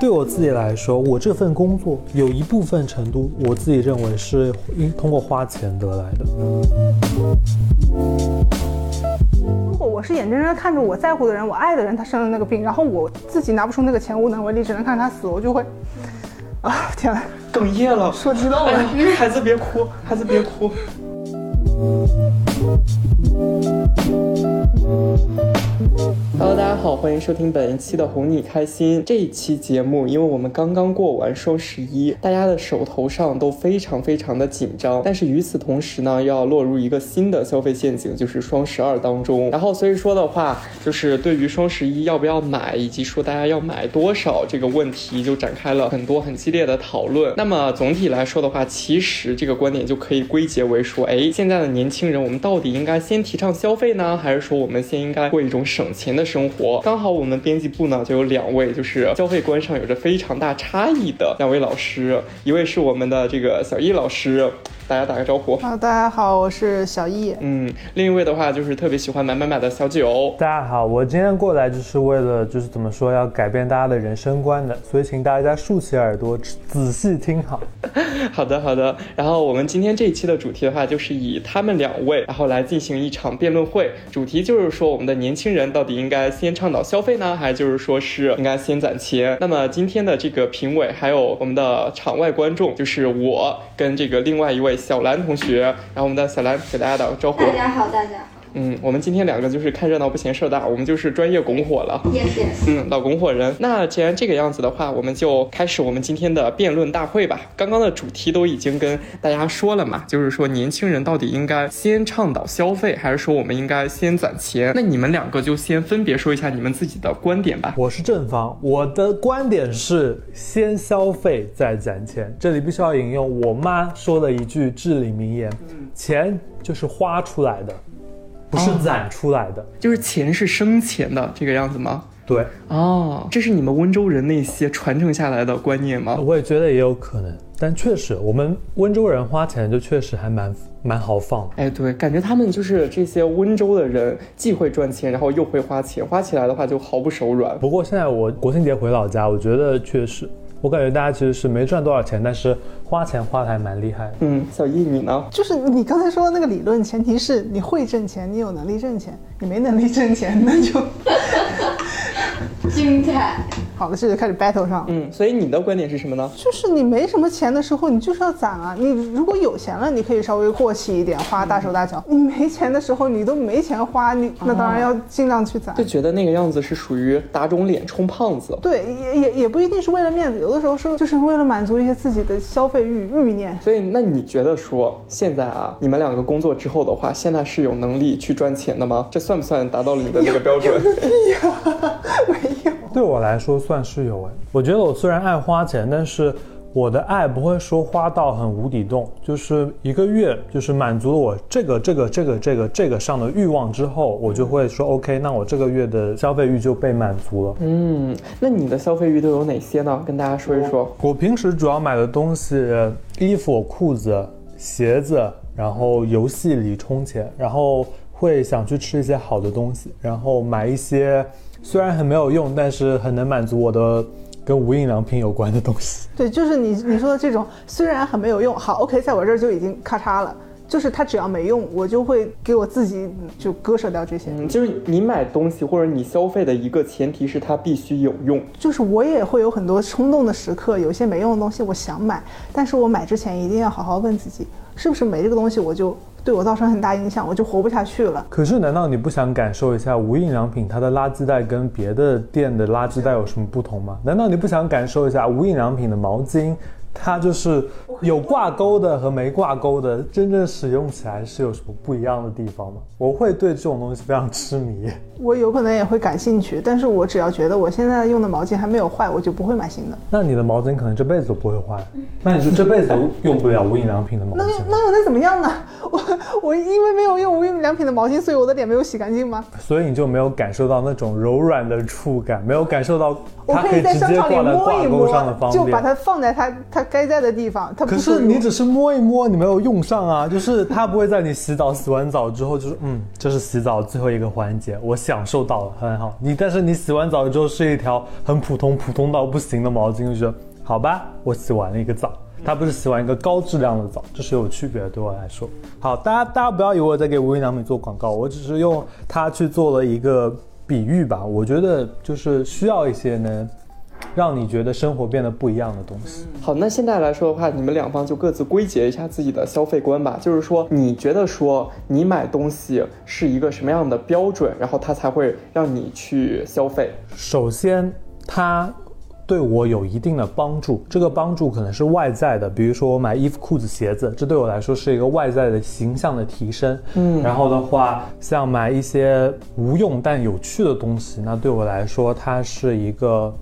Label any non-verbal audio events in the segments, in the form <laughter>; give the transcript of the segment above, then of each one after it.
对我自己来说，我这份工作有一部分程度，我自己认为是应通过花钱得来的。如果我是眼睁睁地看着我在乎的人、我爱的人他生了那个病，然后我自己拿不出那个钱，无能为力，只能看着他死，我就会，啊天呐，哽咽了，说知道了。孩子别哭，孩子别哭。Thank you. Hello，大家好，欢迎收听本一期的哄你开心。这一期节目，因为我们刚刚过完双十一，大家的手头上都非常非常的紧张。但是与此同时呢，又要落入一个新的消费陷阱，就是双十二当中。然后所以说的话，就是对于双十一要不要买，以及说大家要买多少这个问题，就展开了很多很激烈的讨论。那么总体来说的话，其实这个观点就可以归结为说，哎，现在的年轻人，我们到底应该先提倡消费呢，还是说我们先应该过一种省钱的？生活刚好，我们编辑部呢就有两位，就是消费观上有着非常大差异的两位老师，一位是我们的这个小易老师。大家打个招呼啊！大家好，我是小易。嗯，另一位的话就是特别喜欢买买买的小九。大家好，我今天过来就是为了就是怎么说要改变大家的人生观的，所以请大家竖起耳朵仔细听好。<laughs> 好的好的。然后我们今天这一期的主题的话，就是以他们两位，然后来进行一场辩论会。主题就是说我们的年轻人到底应该先倡导消费呢，还是就是说是应该先攒钱？那么今天的这个评委还有我们的场外观众，就是我跟这个另外一位。小兰同学，然后我们的小兰给大家打个招呼。大家好，大家。嗯，我们今天两个就是看热闹不嫌事儿大，我们就是专业拱火了。Yes yes。嗯，老拱火人。那既然这个样子的话，我们就开始我们今天的辩论大会吧。刚刚的主题都已经跟大家说了嘛，就是说年轻人到底应该先倡导消费，还是说我们应该先攒钱？那你们两个就先分别说一下你们自己的观点吧。我是正方，我的观点是先消费再攒钱。这里必须要引用我妈说的一句至理名言：钱就是花出来的。不是攒出来的，就是钱是生钱的这个样子吗？对，哦，这是你们温州人那些传承下来的观念吗？我也觉得也有可能，但确实我们温州人花钱就确实还蛮蛮豪放。哎，对，感觉他们就是这些温州的人，既会赚钱，然后又会花钱，花起来的话就毫不手软。不过现在我国庆节回老家，我觉得确实。我感觉大家其实是没赚多少钱，但是花钱花的还蛮厉害。嗯，小易你呢？就是你刚才说的那个理论，前提是你会挣钱，你有能力挣钱。你没能力挣钱，那就 <laughs> 精彩。好了，这就开始 battle 上。嗯，所以你的观点是什么呢？就是你没什么钱的时候，你就是要攒啊。你如果有钱了，你可以稍微过气一点，花大手大脚。你没钱的时候，你都没钱花，你那当然要尽量去攒。就觉得那个样子是属于打肿脸充胖子。对，也也也不一定是为了面子，有的时候是就是为了满足一些自己的消费欲欲念。所以，那你觉得说现在啊，你们两个工作之后的话，现在是有能力去赚钱的吗？这算不算达到了你的那个标准？<laughs> 没有。对我来说算是有哎，我觉得我虽然爱花钱，但是我的爱不会说花到很无底洞，就是一个月就是满足了我这个这个这个这个这个上的欲望之后，我就会说 OK，那我这个月的消费欲就被满足了。嗯，那你的消费欲都有哪些呢？跟大家说一说。我平时主要买的东西，衣服、裤子、鞋子，然后游戏里充钱，然后会想去吃一些好的东西，然后买一些。虽然很没有用，但是很能满足我的跟无印良品有关的东西。<laughs> 对，就是你你说的这种，虽然很没有用，好，OK，在我这儿就已经咔嚓了。就是它只要没用，我就会给我自己就割舍掉这些。嗯，就是你买东西或者你消费的一个前提是它必须有用。就是我也会有很多冲动的时刻，有些没用的东西我想买，但是我买之前一定要好好问自己，是不是没这个东西我就。对我造成很大影响，我就活不下去了。可是，难道你不想感受一下无印良品它的垃圾袋跟别的店的垃圾袋有什么不同吗？难道你不想感受一下无印良品的毛巾？它就是有挂钩的和没挂钩的，真正使用起来是有什么不一样的地方吗？我会对这种东西非常痴迷。我有可能也会感兴趣，但是我只要觉得我现在用的毛巾还没有坏，我就不会买新的。那你的毛巾可能这辈子都不会坏，<laughs> 那你就这辈子都用不了无印良品的毛巾。那那又能怎么样呢？我我因为没有用无印良品的毛巾，所以我的脸没有洗干净吗？所以你就没有感受到那种柔软的触感，没有感受到它可以在商场里摸一摸，上的方便，就把它放在它它。该在的地方，它不可是你只是摸一摸，你没有用上啊，就是它不会在你洗澡洗完澡之后，就是嗯，这是洗澡最后一个环节，我享受到了，很好。你但是你洗完澡之后是一条很普通、普通到不行的毛巾，就觉得好吧，我洗完了一个澡。它不是洗完一个高质量的澡，这是有区别的。对我来说，好，大家大家不要以为我在给无印良品做广告，我只是用它去做了一个比喻吧。我觉得就是需要一些能让你觉得生活变得不一样的东西。好，那现在来说的话，你们两方就各自归结一下自己的消费观吧。就是说，你觉得说你买东西是一个什么样的标准，然后它才会让你去消费？首先，它。对我有一定的帮助，这个帮助可能是外在的，比如说我买衣服、裤子、鞋子，这对我来说是一个外在的形象的提升。嗯，然后的话，像买一些无用但有趣的东西，那对我来说，它是一个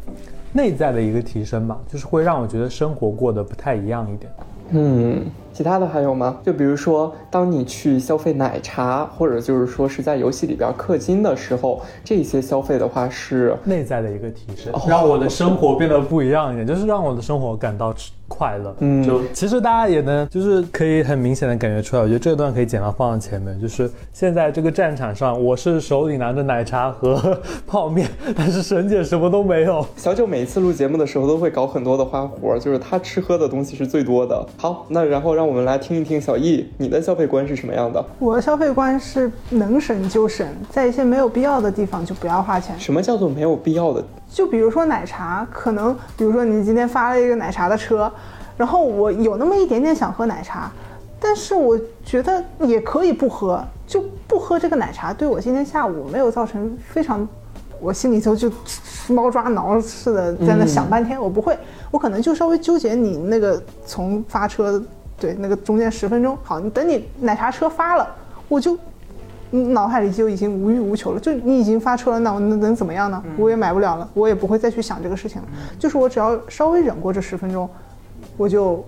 内在的一个提升吧，就是会让我觉得生活过得不太一样一点。嗯。其他的还有吗？就比如说，当你去消费奶茶，或者就是说是在游戏里边氪金的时候，这些消费的话是内在的一个提升，让我的生活变得不一样一点，就是让我的生活感到快乐。嗯，就其实大家也能，就是可以很明显的感觉出来。我觉得这段可以剪到放到前面，就是现在这个战场上，我是手里拿着奶茶和 <laughs> 泡面，但是沈姐什么都没有。小九每一次录节目的时候都会搞很多的花活，就是他吃喝的东西是最多的。好，那然后让。让我们来听一听小易，你的消费观是什么样的？我的消费观是能省就省，在一些没有必要的地方就不要花钱。什么叫做没有必要的？就比如说奶茶，可能比如说你今天发了一个奶茶的车，然后我有那么一点点想喝奶茶，但是我觉得也可以不喝，就不喝这个奶茶，对我今天下午没有造成非常，我心里头就猫抓挠似的在那想半天，我不会。我可能就稍微纠结你那个从发车，对那个中间十分钟，好，你等你奶茶车发了，我就脑海里就已经无欲无求了。就你已经发车了，那我能能怎么样呢？我也买不了了，我也不会再去想这个事情了。就是我只要稍微忍过这十分钟，我就，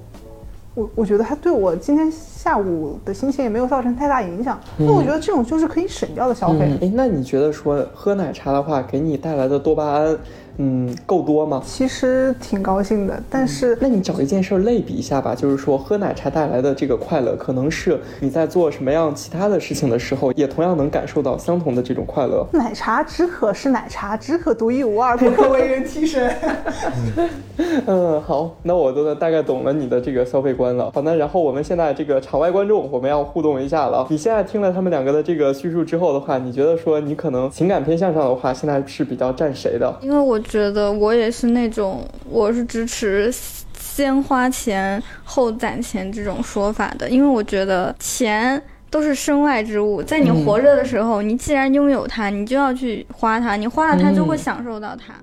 我我觉得它对我今天下午的心情也没有造成太大影响。那我觉得这种就是可以省掉的消费。哎，那你觉得说喝奶茶的话，给你带来的多巴胺？嗯，够多吗？其实挺高兴的，但是那你找一件事类比一下吧，就是说喝奶茶带来的这个快乐，可能是你在做什么样其他的事情的时候，也同样能感受到相同的这种快乐。奶茶只可是奶茶，只可独一无二，不可为人替身。<laughs> <laughs> 嗯，好，那我都大概懂了你的这个消费观了。好，那然后我们现在这个场外观众，我们要互动一下了。你现在听了他们两个的这个叙述之后的话，你觉得说你可能情感偏向上的话，现在是比较占谁的？因为我。觉得我也是那种，我是支持先花钱后攒钱这种说法的，因为我觉得钱都是身外之物，在你活着的时候，你既然拥有它，你就要去花它，你花了它就会享受到它。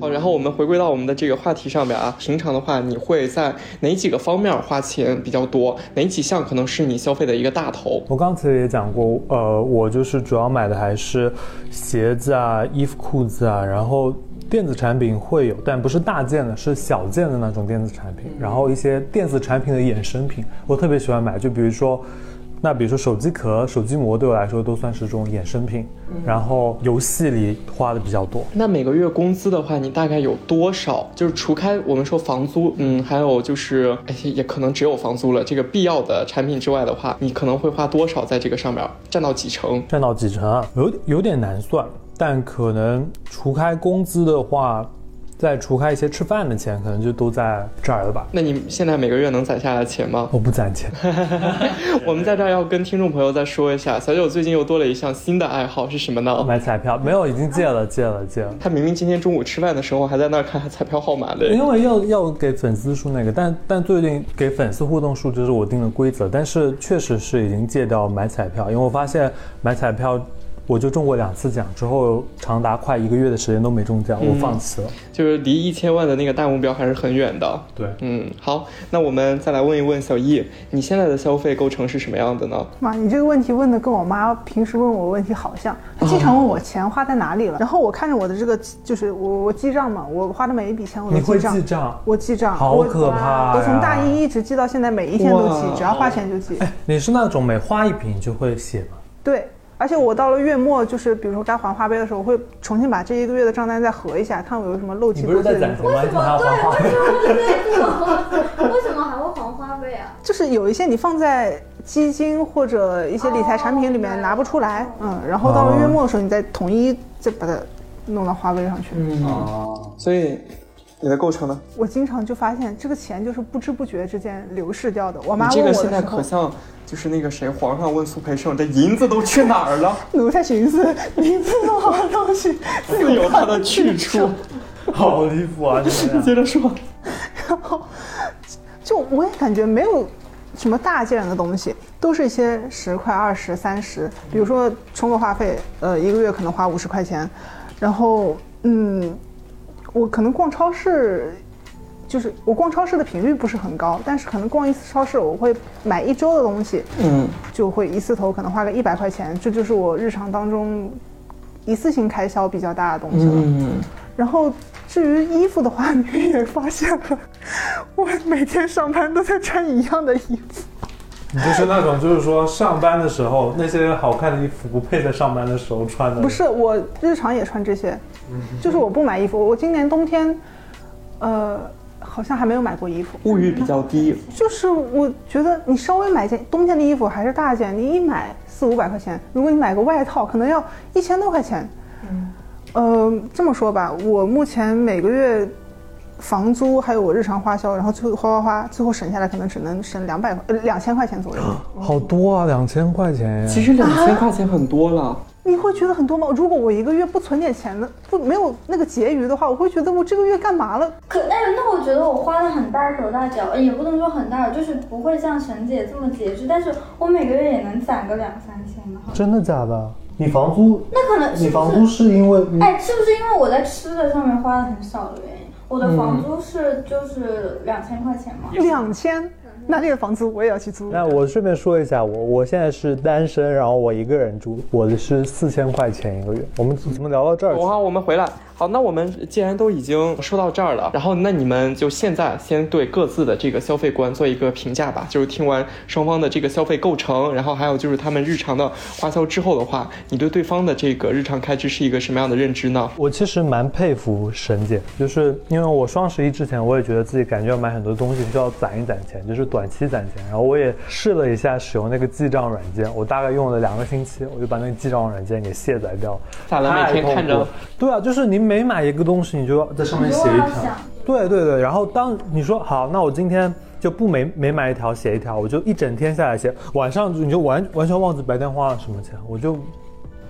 好，然后我们回归到我们的这个话题上面啊。平常的话，你会在哪几个方面花钱比较多？哪几项可能是你消费的一个大头？我刚才也讲过，呃，我就是主要买的还是鞋子啊、衣服、裤子啊，然后电子产品会有，但不是大件的，是小件的那种电子产品。然后一些电子产品的衍生品，我特别喜欢买，就比如说。那比如说手机壳、手机膜对我来说都算是这种衍生品，然后游戏里花的比较多。那每个月工资的话，你大概有多少？就是除开我们说房租，嗯，还有就是哎，也可能只有房租了。这个必要的产品之外的话，你可能会花多少在这个上面？占到几成？占到几成啊？有有点难算，但可能除开工资的话。再除开一些吃饭的钱，可能就都在这儿了吧？那你现在每个月能攒下来钱吗？我不攒钱。<laughs> 我们在这儿要跟听众朋友再说一下，小九最近又多了一项新的爱好是什么呢？买彩票。没有，已经戒了，戒了，戒了。他明明今天中午吃饭的时候还在那儿看彩票号码的。因为要要给粉丝数那个，但但最近给粉丝互动数就是我定的规则，但是确实是已经戒掉买彩票，因为我发现买彩票。我就中过两次奖，之后长达快一个月的时间都没中奖，我放弃了。就是离一千万的那个大目标还是很远的。对，嗯，好，那我们再来问一问小易，你现在的消费构成是什么样的呢？妈，你这个问题问的跟我妈平时问我问题好像，她经常问我钱花在哪里了。然后我看着我的这个，就是我我记账嘛，我花的每一笔钱我都记账。你会记账？我记账。好可怕我从大一一直记到现在，每一天都记，只要花钱就记。哎，你是那种每花一笔你就会写吗？对。而且我到了月末，就是比如说该还花呗的时候，我会重新把这一个月的账单再核一下，看我有什么漏气你不是在攒钱吗？你怎么还要还话费？为什么还会还花呗啊？就是有一些你放在基金或者一些理财产品里面拿不出来，嗯，然后到了月末的时候，你再统一再把它弄到花呗上去。嗯，哦，所以你的构成呢？我经常就发现这个钱就是不知不觉之间流逝掉的。我妈你这问个现在可像就是那个谁，皇上问苏培盛，这银子都去哪儿了？<laughs> 奴才寻思，银子这么好的东西，<laughs> 自有它的去处。好离谱啊！你 <laughs> 接着说，然后就我也感觉没有什么大件的东西，都是一些十块、二十、三十。比如说充个话费，呃，一个月可能花五十块钱，然后嗯，我可能逛超市。就是我逛超市的频率不是很高，但是可能逛一次超市，我会买一周的东西，嗯，就会一次头可能花个一百块钱，这就是我日常当中一次性开销比较大的东西了。嗯，然后至于衣服的话，你也发现了，我每天上班都在穿一样的衣服。<laughs> 你就是那种，就是说上班的时候那些好看的衣服不配在上班的时候穿的。不是，我日常也穿这些，就是我不买衣服。我今年冬天，呃，好像还没有买过衣服。物欲比较低。就是我觉得你稍微买件冬天的衣服还是大件，你一买四五百块钱，如果你买个外套，可能要一千多块钱。嗯，呃，这么说吧，我目前每个月房租还有我日常花销，然后最后花花花，最后省下来可能只能省两百块呃两千块钱左右。好多啊，两千块钱呀！其实两千块钱很多了。你会觉得很多吗？如果我一个月不存点钱的，不没有那个结余的话，我会觉得我这个月干嘛了？可但是那我觉得我花的很大手大脚，呃也不能说很大，就是不会像沈姐这么节制，但是我每个月也能攒个两三千的。真的假的？你房租？那可能你房租是？因为你哎，是不是因为我在吃的上面花的很少的原因？我的房租是就是两千块钱嘛。两千，那里的房租我也要去租。那我顺便说一下，我我现在是单身，然后我一个人住，我的是四千块钱一个月。我们怎么聊到这儿去？好，我们回来。好，那我们既然都已经说到这儿了，然后那你们就现在先对各自的这个消费观做一个评价吧。就是听完双方的这个消费构成，然后还有就是他们日常的花销之后的话，你对对方的这个日常开支是一个什么样的认知呢？我其实蛮佩服沈姐，就是因为我双十一之前，我也觉得自己感觉要买很多东西需要攒一攒钱，就是短期攒钱。然后我也试了一下使用那个记账软件，我大概用了两个星期，我就把那个记账软件给卸载掉。咋了？每天看着。对啊，就是你每买一个东西，你就要在上面写一条。对对对，然后当你说好，那我今天就不每每买一条写一条，我就一整天下来写，晚上你就完完全忘记白天花了什么钱，我就。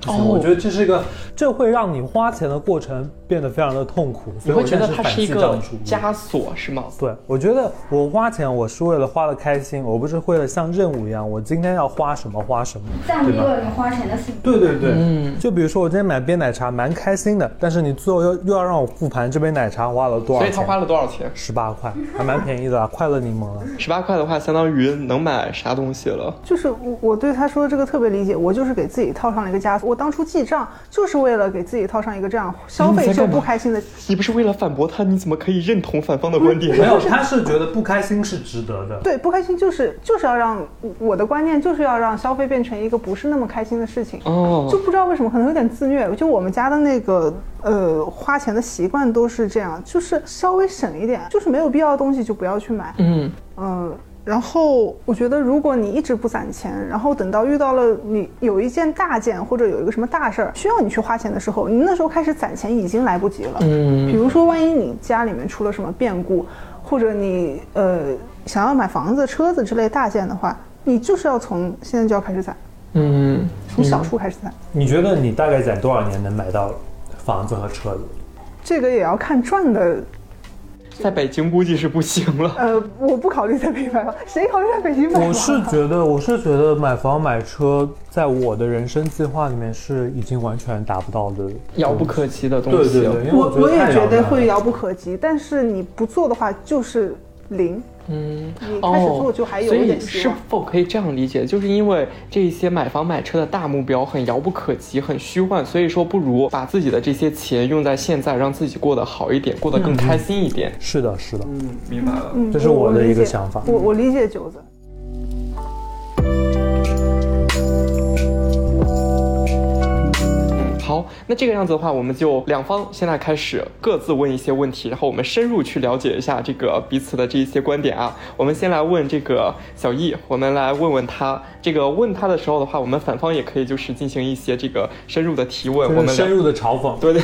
哦我觉得这是一个，这会让你花钱的过程变得非常的痛苦。你会觉得它是一个枷锁是吗？对，我觉得我花钱我是为了花的开心，我不是为了像任务一样，我今天要花什么花什么，对吧？降低了你花钱的兴趣。对对对，嗯就比如说我今天买杯奶茶，蛮开心的，但是你最后又又要让我复盘这杯奶茶花了多少钱？所以他花了多少钱？十八块，还蛮便宜的啊，快乐柠檬啊。十八块的话，相当于能买啥东西了？就是我我对他说的这个特别理解，我就是给自己套上了一个枷锁。我当初记账就是为了给自己套上一个这样消费就不开心的。你不是为了反驳他，你怎么可以认同反方的观点？没有，他是觉得不开心是值得的。对，不开心就是就是要让我的观念就是要让消费变成一个不是那么开心的事情。哦就不知道为什么，可能有点自虐。就我们家的那个呃花钱的习惯都是这样，就是稍微省一点，就是没有必要的东西就不要去买。嗯，嗯，然后我觉得，如果你一直不攒钱，然后等到遇到了你有一件大件或者有一个什么大事儿需要你去花钱的时候，你那时候开始攒钱已经来不及了。嗯比如说万一你家里面出了什么变故，或者你呃想要买房子、车子之类大件的话，你就是要从现在就要开始攒，嗯，从小处开始攒。你觉得你大概攒多少年能买到房子和车子？这个也要看赚的，在北京估计是不行了。呃，我不考虑在北京买房，谁考虑在北京买房？我是觉得，我是觉得买房买车，在我的人生计划里面是已经完全达不到的，遥不可及的东西。对对对，我我也觉得会遥不可及，但是你不做的话就是零。嗯，你开始做就还有所以一点希是。否可以这样理解？就是因为这些买房买车的大目标很遥不可及，很虚幻，所以说不如把自己的这些钱用在现在，让自己过得好一点，过得更开心一点。是的，是的，嗯，明白了。嗯这是我的一个想法我我理解九子。好，那这个样子的话，我们就两方现在开始各自问一些问题，然后我们深入去了解一下这个彼此的这一些观点啊。我们先来问这个小易，我们来问问他。这个问他的时候的话，我们反方也可以就是进行一些这个深入的提问，我们深入的嘲讽。对对，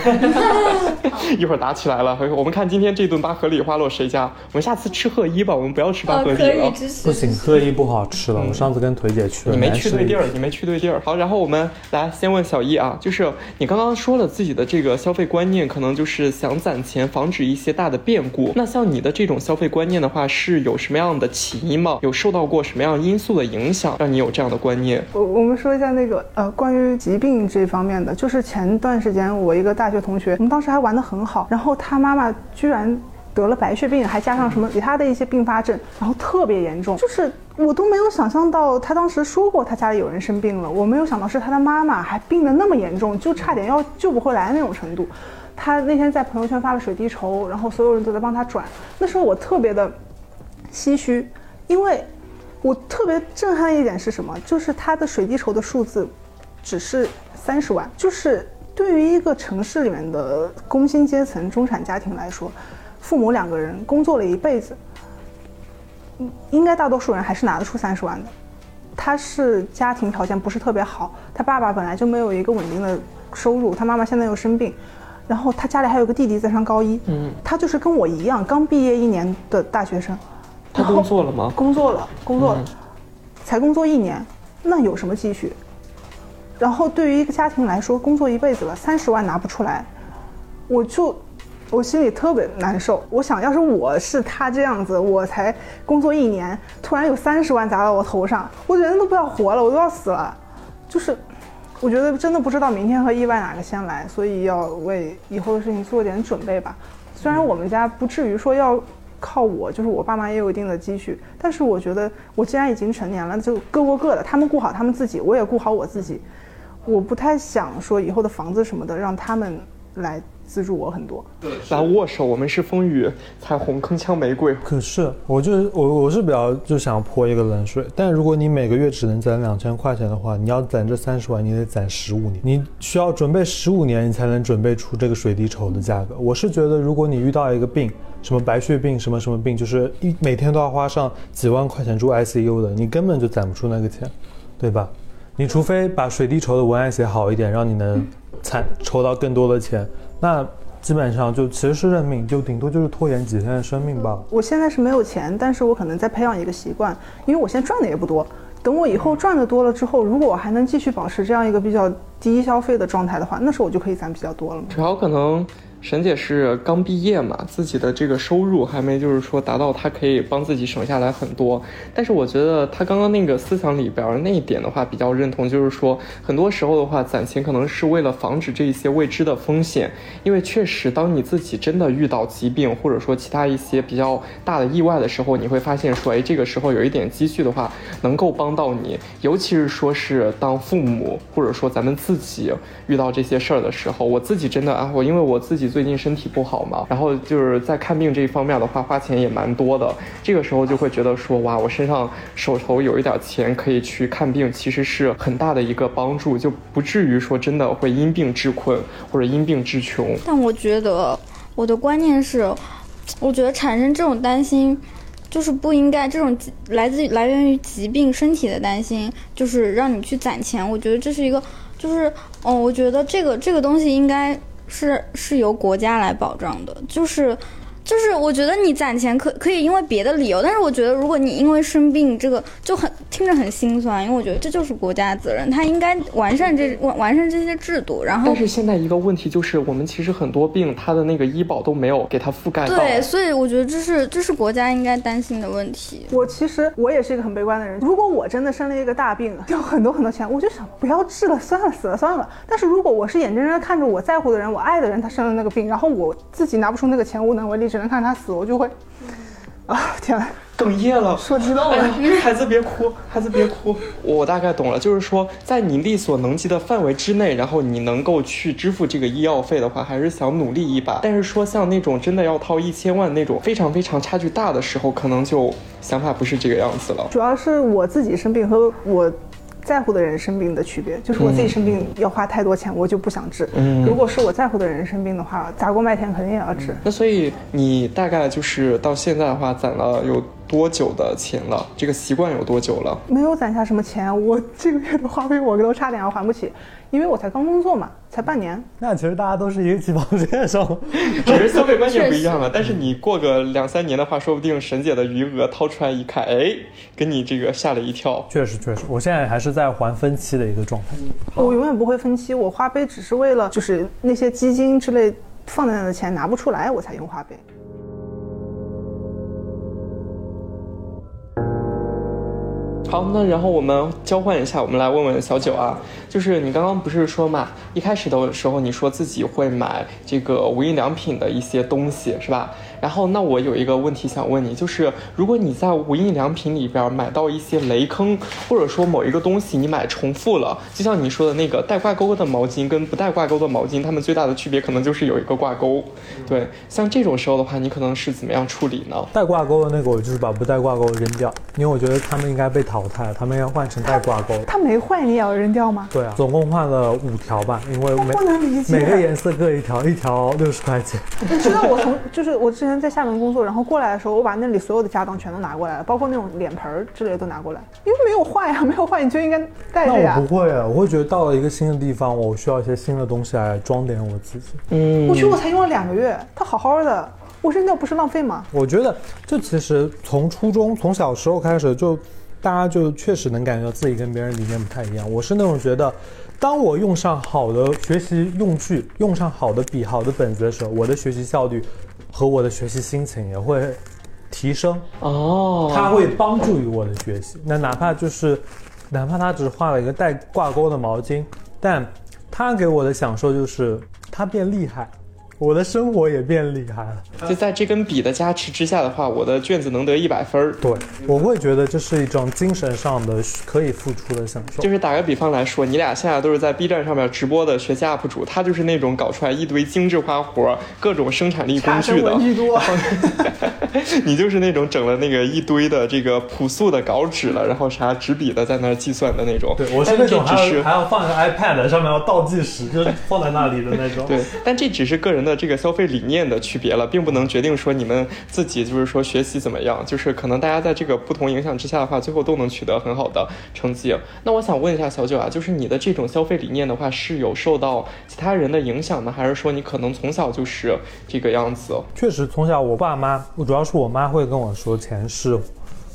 <laughs> 一会儿打起来了。我们看今天这顿八合里花落谁家？我们下次吃贺一吧，我们不要吃八合里了。不行，贺一不好吃了。我上次跟腿姐去了，你没去对地儿，你没去对地儿。好，然后我们来先问小易啊，就是你刚刚说了自己的这个消费观念，可能就是想攒钱，防止一些大的变故。那像你的这种消费观念的话，是有什么样的起因吗？有受到过什么样因素的影响，让你有？这样的观念，我我们说一下那个呃，关于疾病这方面的，就是前段时间我一个大学同学，我们当时还玩得很好，然后他妈妈居然得了白血病，还加上什么其他的一些并发症，然后特别严重，就是我都没有想象到，他当时说过他家里有人生病了，我没有想到是他的妈妈还病得那么严重，就差点要救不回来那种程度。他那天在朋友圈发了水滴筹，然后所有人都在帮他转，那时候我特别的唏嘘，因为。我特别震撼的一点是什么？就是他的水滴筹的数字，只是三十万。就是对于一个城市里面的工薪阶层、中产家庭来说，父母两个人工作了一辈子，应该大多数人还是拿得出三十万的。他是家庭条件不是特别好，他爸爸本来就没有一个稳定的收入，他妈妈现在又生病，然后他家里还有个弟弟在上高一。嗯，他就是跟我一样刚毕业一年的大学生。他工作了吗？工作了，工作了，才工作一年，那有什么积蓄？然后对于一个家庭来说，工作一辈子了，三十万拿不出来，我就我心里特别难受。我想要是我是他这样子，我才工作一年，突然有三十万砸到我头上，我人都不要活了，我都要死了。就是我觉得真的不知道明天和意外哪个先来，所以要为以后的事情做点准备吧。虽然我们家不至于说要。靠我，就是我爸妈也有一定的积蓄，但是我觉得我既然已经成年了，就各过各的，他们顾好他们自己，我也顾好我自己。我不太想说以后的房子什么的让他们来资助我很多。来握手，我们是风雨彩虹铿锵玫瑰。可是，我就是我，我是比较就想泼一个冷水。但如果你每个月只能攒两千块钱的话，你要攒这三十万，你得攒十五年，你需要准备十五年，你才能准备出这个水滴筹的价格。我是觉得，如果你遇到一个病，什么白血病，什么什么病，就是一每天都要花上几万块钱住 ICU 的，你根本就攒不出那个钱，对吧？你除非把水滴筹的文案写好一点，让你能攒筹到更多的钱，那基本上就其实是认命，就顶多就是拖延几天的生命吧。我现在是没有钱，但是我可能在培养一个习惯，因为我现在赚的也不多。等我以后赚的多了之后，如果我还能继续保持这样一个比较低消费的状态的话，那时候我就可以攒比较多了。主要可能。沈姐是刚毕业嘛，自己的这个收入还没就是说达到她可以帮自己省下来很多。但是我觉得她刚刚那个思想里边那一点的话比较认同，就是说很多时候的话攒钱可能是为了防止这一些未知的风险，因为确实当你自己真的遇到疾病或者说其他一些比较大的意外的时候，你会发现说，哎，这个时候有一点积蓄的话能够帮到你，尤其是说是当父母或者说咱们自己遇到这些事儿的时候，我自己真的啊，我因为我自己。最近身体不好嘛，然后就是在看病这一方面的话，花钱也蛮多的。这个时候就会觉得说，哇，我身上手头有一点钱可以去看病，其实是很大的一个帮助，就不至于说真的会因病致困或者因病致穷。但我觉得我的观念是，我觉得产生这种担心，就是不应该这种来自于来源于疾病身体的担心，就是让你去攒钱。我觉得这是一个，就是哦，我觉得这个这个东西应该。是是由国家来保障的，就是。就是我觉得你攒钱可可以因为别的理由，但是我觉得如果你因为生病，这个就很听着很心酸，因为我觉得这就是国家的责任，他应该完善这完完善这些制度。然后，但是现在一个问题就是，我们其实很多病，他的那个医保都没有给他覆盖到。对，所以我觉得这是这是国家应该担心的问题。我其实我也是一个很悲观的人，如果我真的生了一个大病，要很多很多钱，我就想不要治了，算了，死了算了。但是如果我是眼睁睁看着我在乎的人、我爱的人他生了那个病，然后我自己拿不出那个钱，无能为力，只能看他死，我就。会，啊天呐，哽咽了，说激动了，孩子别哭，孩子别哭，我大概懂了，就是说在你力所能及的范围之内，然后你能够去支付这个医药费的话，还是想努力一把。但是说像那种真的要掏一千万那种非常非常差距大的时候，可能就想法不是这个样子了。主要是我自己生病和我。在乎的人生病的区别。就是我自己生病要花太多钱，我就不想治。嗯如果是我在乎的人生病的话，砸锅卖铁肯定也要治。那所以你大概就是到现在的话，攒了有多久的钱了？这个习惯有多久了？没有攒下什么钱，我这个月的花呗我都差点要还不起，因为我才刚工作嘛，才半年。那其实大家都是一个起跑线上。只是消费观念不一样了。但是你过个两三年的话，说不定沈姐的余额掏出来一看，哎，给你这个吓了一跳。确实确实，我现在还是在还分期的一个状态。我永远不会分期，我花呗只是为了就是那些基金之类放在那的钱拿不出来，我才用花呗。好，那然后我们交换一下，我们来问问小九啊，就是你刚刚不是说嘛，一开始的时候你说自己会买这个无印良品的一些东西是吧？然后那我有一个问题想问你，就是如果你在无印良品里边买到一些雷坑，或者说某一个东西你买重复了，就像你说的那个带挂钩的毛巾跟不带挂钩的毛巾，它们最大的区别可能就是有一个挂钩。对，像这种时候的话，你可能是怎么样处理呢？带挂钩的那个，我就是把不带挂钩扔掉，因为我觉得他们应该被淘汰，他们要换成带挂钩。他没换，你也要扔掉吗？对啊，总共换了五条吧，因为每 <laughs> 不能理解每个颜色各一条，一条六十块钱。你知道我从就是我之前在厦门工作，然后过来的时候，我把那里所有的家当全都拿过来了，包括那种脸盆儿之类的都拿过来，因为没有坏呀，<laughs> 没有坏你就应该带那着呀我。不会啊，我会觉得到了一个新的地方，我需要一些新的东西来装点我自己。嗯我去，我才用了两个月，它好好的，我扔掉不是浪费吗？我觉得就其实从初中从小时候开始就，大家就确实能感觉到自己跟别人理念不太一样。我是那种觉得，当我用上好的学习用具，用上好的笔、好的本子的时候，我的学习效率和我的学习心情也会提升。哦，它会帮助于我的学习。那哪怕就是，哪怕他只画了一个带挂钩的毛巾，但它给我的享受就是它变厉害，我的生活也变厉害了。就在这根笔的加持之下的话，我的卷子能得一百分儿。对，我会觉得这是一种精神上的可以付出的享受。就是打个比方来说，你俩现在都是在 B 站上面直播的学习 UP 主，他就是那种搞出来一堆精致花活、各种生产力工具的 <laughs> 你就是那种整了那个一堆的这个朴素的稿纸了，然后啥纸笔的在那儿计算的那种。对，我是那种还但这只是要还要放一个 iPad 上面要倒计时，就是放在那里的那种。<laughs> 对，但这只是个人的这个消费理念的区别了，并不能决定说你们自己就是说学习怎么样，就是可能大家在这个不同影响之下的话，最后都能取得很好的成绩。那我想问一下小九啊，就是你的这种消费理念的话，是有受到其他人的影响呢，还是说你可能从小就是这个样子？确实，从小我爸妈，我主要是我妈会跟我说，钱是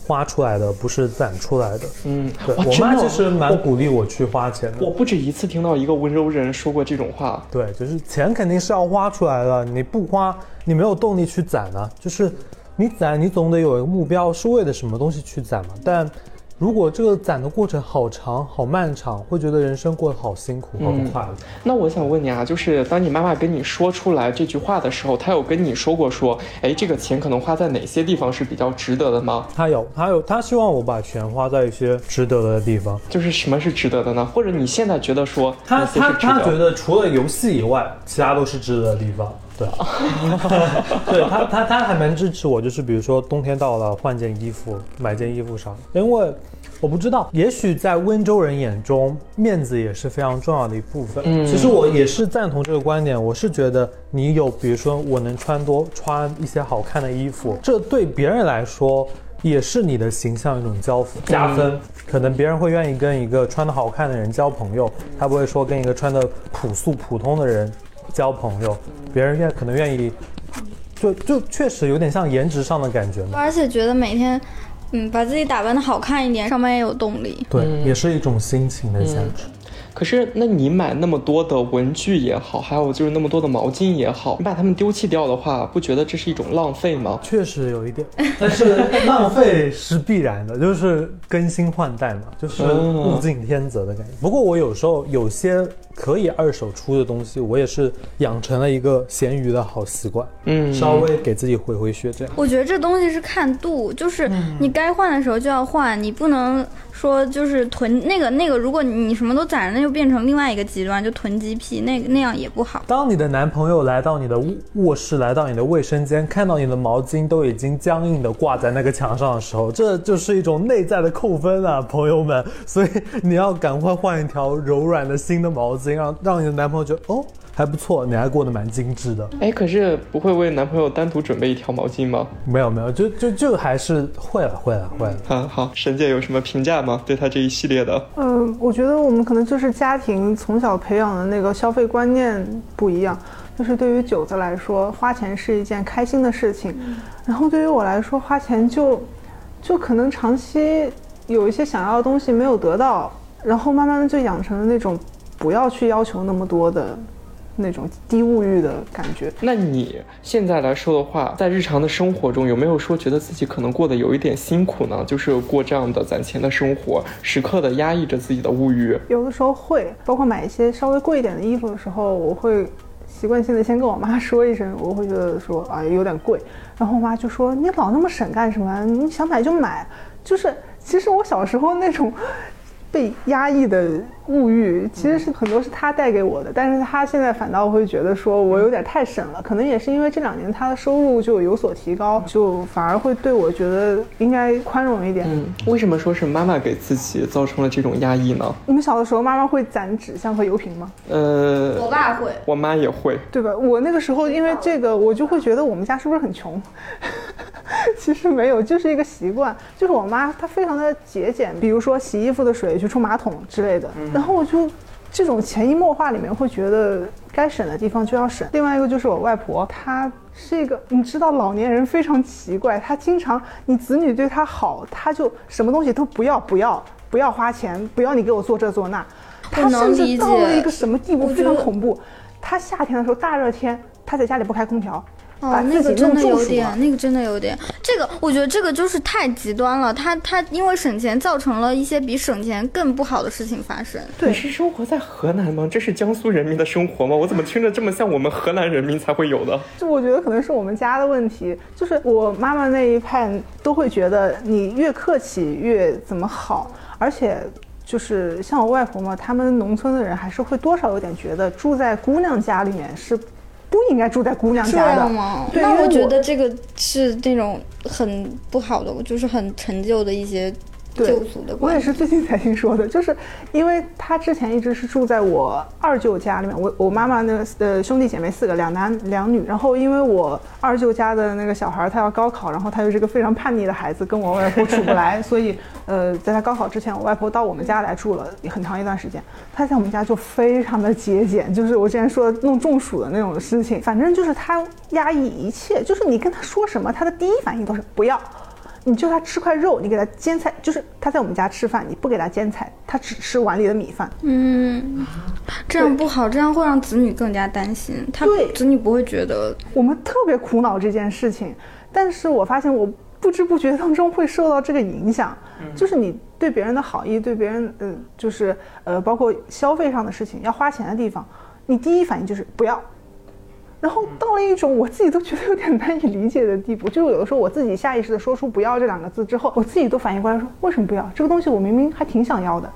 花出来的，不是攒出来的。嗯，我妈其实蛮鼓励我去花钱的。我不止一次听到一个温柔人说过这种话。对，就是钱肯定是要花出来的，你不花，你没有动力去攒啊。就是你攒，你总得有一个目标，是为了什么东西去攒嘛。但如果这个攒的过程好长、好漫长，会觉得人生过得好辛苦、好不快乐。那我想问你啊，就是当你妈妈跟你说出来这句话的时候，她有跟你说过说，哎，这个钱可能花在哪些地方是比较值得的吗？她有，她有，她希望我把钱花在一些值得的地方。就是什么是值得的呢？或者你现在觉得说他他哪些是值他觉？得除了游戏以外，其他都是值得的地方。<laughs> 对，对他他他还蛮支持我，就是比如说冬天到了换件衣服，买件衣服啥的，因为我不知道，也许在温州人眼中，面子也是非常重要的一部分。嗯其实我也是赞同这个观点，我是觉得你有，比如说我能穿多穿一些好看的衣服，这对别人来说。也是你的形象一种交付加分，可能别人会愿意跟一个穿的好看的人交朋友，他不会说跟一个穿的朴素普通的人交朋友，别人愿可能愿意，就就确实有点像颜值上的感觉嘛。而且觉得每天，嗯，把自己打扮的好看一点，上班也有动力。对，也是一种心情的价值。可是，那你买那么多的文具也好，还有就是那么多的毛巾也好，你把它们丢弃掉的话，不觉得这是一种浪费吗？确实有一点，<laughs> 但是浪费是必然的，就是更新换代嘛，就是物竞天择的感觉。不过我有时候有些可以二手出的东西，我也是养成了一个闲鱼的好习惯，嗯稍微给自己回回血这样。我觉得这东西是看度，就是你该换的时候就要换，你不能说就是囤那个那个，如果你什么都攒着，那就变成另外一个极端，就囤积癖，那那样也不好。当你的男朋友来到你的卧卧室，来到你的卫生间，看到你的毛巾都已经僵硬的挂在那个墙上的时候，这就是一种内在的扣分啊，朋友们。所以你要赶快换一条柔软的新的毛巾，让让你的男朋友觉得哦还不错，你还过得蛮精致的。哎，可是不会为男朋友单独准备一条毛巾吗？没有没有，就就就还是会了会了会了。啊，好，沈姐有什么评价吗？对他这一系列的，嗯，我觉得我们可能就是家庭从小培养的那个消费观念不一样。就是对于九子来说，花钱是一件开心的事情，然后对于我来说，花钱就就可能长期有一些想要的东西没有得到，然后慢慢的就养成了那种不要去要求那么多的那种低物欲的感觉。那你现在来说的话，在日常的生活中有没有说觉得自己可能过得有一点辛苦呢？就是过这样的攒钱的生活，时刻的压抑着自己的物欲。有的时候会，包括买一些稍微贵一点的衣服的时候，我会习惯性的先跟我妈说一声，我会觉得说啊有点贵，然后我妈就说你老那么省干什么？你想买就买。就是其实我小时候那种被压抑的物欲，其实是很多是他带给我的，但是他现在反倒会觉得说我有点太省了，可能也是因为这两年他的收入就有所提高，就反而会对我觉得应该宽容一点。嗯，为什么说是妈妈给自己造成了这种压抑呢？你们小的时候妈妈会攒纸箱和油瓶吗？呃，我爸会，我妈也会。对吧？我那个时候因为这个，我就会觉得我们家是不是很穷？<laughs> 其实没有，就是一个习惯。就是我妈她非常的节俭，比如说洗衣服的水去冲马桶之类的。然后我就这种潜移默化里面会觉得该省的地方就要省。另外一个就是我外婆，她是一个你知道老年人非常奇怪，她经常你子女对她好，她就什么东西都不要不要不要花钱，不要你给我做这做那。她能甚至到了一个什么地步非常恐怖。她夏天的时候大热天，她在家里不开空调。把哦，那自己个真的有点，那个真的有点。这个我觉得这个就是太极端了，他他因为省钱造成了一些比省钱更不好的事情发生。对是生活在河南吗？这是江苏人民的生活吗？我怎么听着这么像我们河南人民才会有的？就我觉得可能是我们家的问题，就是我妈妈那一派都会觉得你越客气越怎么好，而且就是像我外婆嘛，他们农村的人还是会多少有点觉得住在姑娘家里面是不应该住在姑娘家的。吗？对那我觉得这个是那种很不好的，就是很陈旧的一些对我也。是最近才听说的，就是因为他之前一直是住在我二舅家里面，我我妈妈那个呃兄弟姐妹四个，两男两女，然后因为我二舅家的那个小孩儿他要高考，然后他又是个非常叛逆的孩子，跟我外婆处不来，所以呃在他高考之前，我外婆到我们家来住了很长一段时间，他在我们家就非常的节俭，就是我之前说的弄中暑的那种事情，反正就是他压抑一切，就是你跟他说什么，他的第一反应都是不要。你就他吃块肉，你给他煎菜，就是他在我们家吃饭，你不给他煎菜，他只吃碗里的米饭。嗯，这样不好，这样会让子女更加担心。他对子女不会觉得我们特别苦恼这件事情，但是我发现我不知不觉当中会受到这个影响，就是你对别人的好意，对别人，呃，就是呃，包括消费上的事情，要花钱的地方，你第一反应就是不要。然后到了一种我自己都觉得有点难以理解的地步，就是有的时候我自己下意识的说出“不要”这两个字之后，我自己都反应过来说为什么不要？这个东西我明明还挺想要的，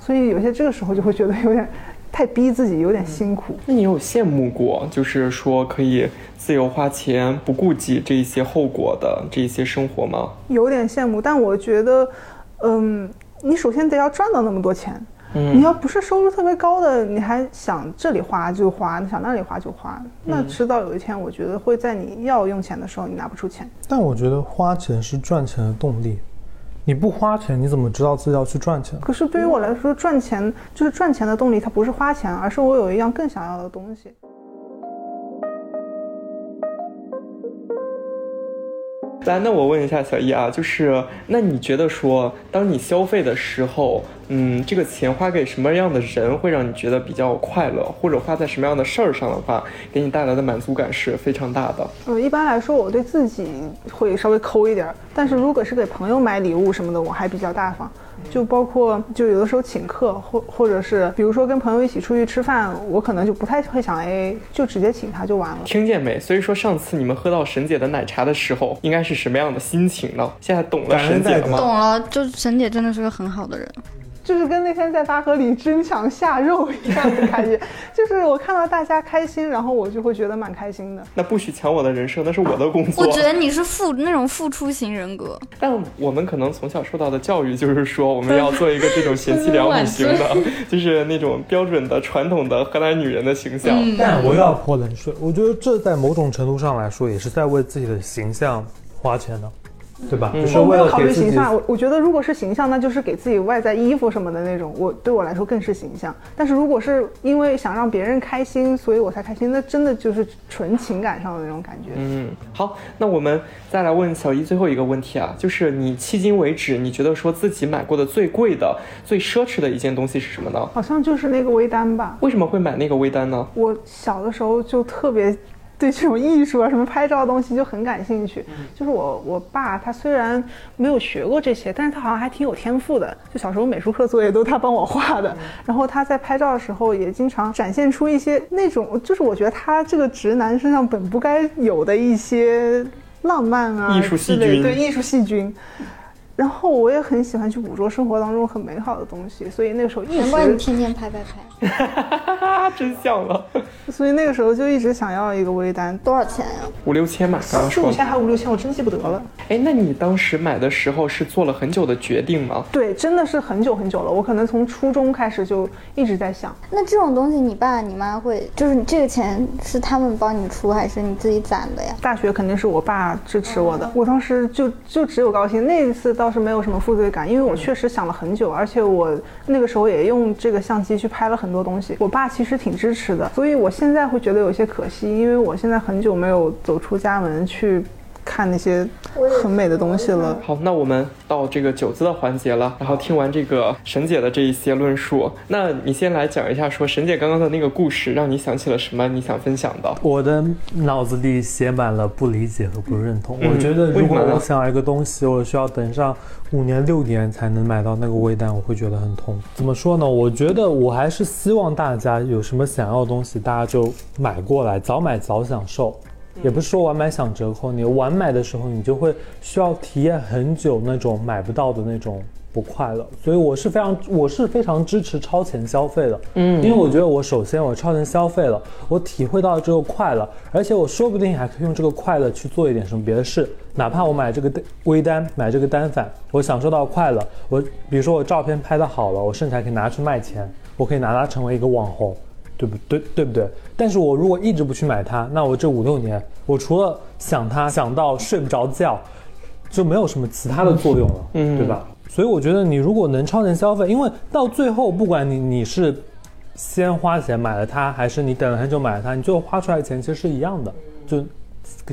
所以有些这个时候就会觉得有点太逼自己，有点辛苦。那你有羡慕过，就是说可以自由花钱，不顾及这一些后果的这一些生活吗？有点羡慕，但我觉得，嗯，你首先得要赚到那么多钱。嗯你要不是收入特别高的，你还想这里花就花，想那里花就花，那迟早有一天，我觉得会在你要用钱的时候，你拿不出钱。但我觉得花钱是赚钱的动力，你不花钱，你怎么知道自己要去赚钱？可是对于我来说，赚钱就是赚钱的动力，它不是花钱，而是我有一样更想要的东西。来，那我问一下小易啊，就是那你觉得说，当你消费的时候，嗯，这个钱花给什么样的人会让你觉得比较快乐，或者花在什么样的事儿上的话，给你带来的满足感是非常大的？呃，一般来说，我对自己会稍微抠一点儿，但是如果是给朋友买礼物什么的，我还比较大方。就包括就有的时候请客，或或者是比如说跟朋友一起出去吃饭，我可能就不太会想 AA，就直接请他就完了。听见没？所以说上次你们喝到沈姐的奶茶的时候，应该是什么样的心情呢？现在懂了沈姐了吗？懂了，就沈姐真的是个很好的人。就是跟那天在大河里争抢下肉一样的感觉，<laughs> 就是我看到大家开心，然后我就会觉得蛮开心的。那不许抢我的人生，那是我的工作。我觉得你是付那种付出型人格，但我们可能从小受到的教育就是说，我们要做一个这种贤妻良母型的，<laughs> 就是那种标准的传统的河南女人的形象。但我要泼冷水，我觉得这在某种程度上来说，也是在为自己的形象花钱的。对吧？就是为了考虑形象。我我觉得，如果是形象，那就是给自己外在衣服什么的那种。我对我来说更是形象。但是如果是因为想让别人开心，所以我才开心，那真的就是纯情感上的那种感觉。嗯，好，那我们再来问小一最后一个问题啊，就是你迄今为止，你觉得说自己买过的最贵的、最奢侈的一件东西是什么呢？好像就是那个微单吧。为什么会买那个微单呢？我小的时候就特别。<laughs> 对这种艺术啊，什么拍照的东西就很感兴趣。就是我我爸他虽然没有学过这些，但是他好像还挺有天赋的。就小时候美术课作业都他帮我画的，然后他在拍照的时候也经常展现出一些那种，就是我觉得他这个直男身上本不该有的一些浪漫啊，艺术细菌，对艺术细菌。然后我也很喜欢去捕捉生活当中很美好的东西，所以那个时候一直。难怪你天天拍拍拍，<laughs> 真像了。所以那个时候就一直想要一个微单，多少钱呀？五六千吧，刚刚说。四五千还五六千，我真记不得了。哎，那你当时买的时候是做了很久的决定吗？对，真的是很久很久了。我可能从初中开始就一直在想。那这种东西，你爸你妈会，就是你这个钱是他们帮你出，还是你自己攒的呀？大学肯定是我爸支持我的，我当时就就只有高兴。那一次到。倒是没有什么负罪感，因为我确实想了很久，而且我那个时候也用这个相机去拍了很多东西。我爸其实挺支持的，所以我现在会觉得有些可惜，因为我现在很久没有走出家门去。看那些很美的东西了。好，那我们到这个酒字的环节了。然后听完这个沈姐的这一些论述，那你先来讲一下，说沈姐刚刚的那个故事，让你想起了什么？你想分享的？我的脑子里写满了不理解和不认同。我觉得如果我想要一个东西，我需要等上五年六年才能买到那个微单，我会觉得很痛。怎么说呢？我觉得我还是希望大家有什么想要的东西，大家就买过来，早买早享受。也不是说晚买享折扣，你晚买的时候，你就会需要体验很久那种买不到的那种不快乐。所以我是非常，我是非常支持超前消费的。嗯，因为我觉得我首先我超前消费了，我体会到了这个快乐，而且我说不定还可以用这个快乐去做一点什么别的事。哪怕我买这个微单，买这个单反，我享受到快乐。我比如说我照片拍的好了，我甚至还可以拿去卖钱，我可以拿它成为一个网红。对不对？对不对？但是我如果一直不去买它，那我这五六年，我除了想它想到睡不着觉，就没有什么其他的作用了，嗯，对吧？所以我觉得你如果能超前消费，因为到最后，不管你你是先花钱买了它，还是你等了很久买了它，你最后花出来的钱其实是一样的，就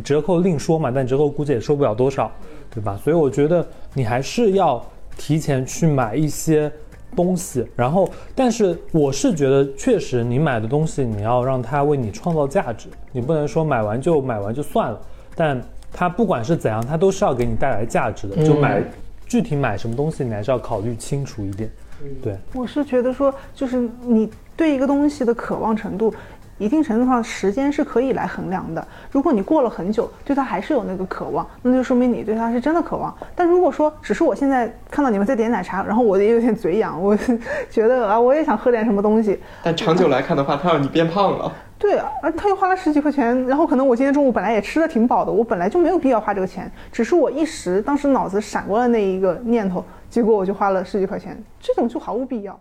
折扣另说嘛，但折扣估计也收不了多少，对吧？所以我觉得你还是要提前去买一些。东西，然后，但是我是觉得，确实你买的东西，你要让它为你创造价值，你不能说买完就买完就算了。但它不管是怎样，它都是要给你带来价值的。就买具体买什么东西，你还是要考虑清楚一点。对，我是觉得说，就是你对一个东西的渴望程度。一定程度上，时间是可以来衡量的。如果你过了很久，对他还是有那个渴望，那就说明你对他是真的渴望。但如果说只是我现在看到你们在点奶茶，然后我也有点嘴痒，我 <laughs> 觉得啊，我也想喝点什么东西。但长久来看的话，他让你变胖了。对啊，而他又花了十几块钱，然后可能我今天中午本来也吃的挺饱的，我本来就没有必要花这个钱，只是我一时当时脑子闪过了那一个念头，结果我就花了十几块钱，这种就毫无必要。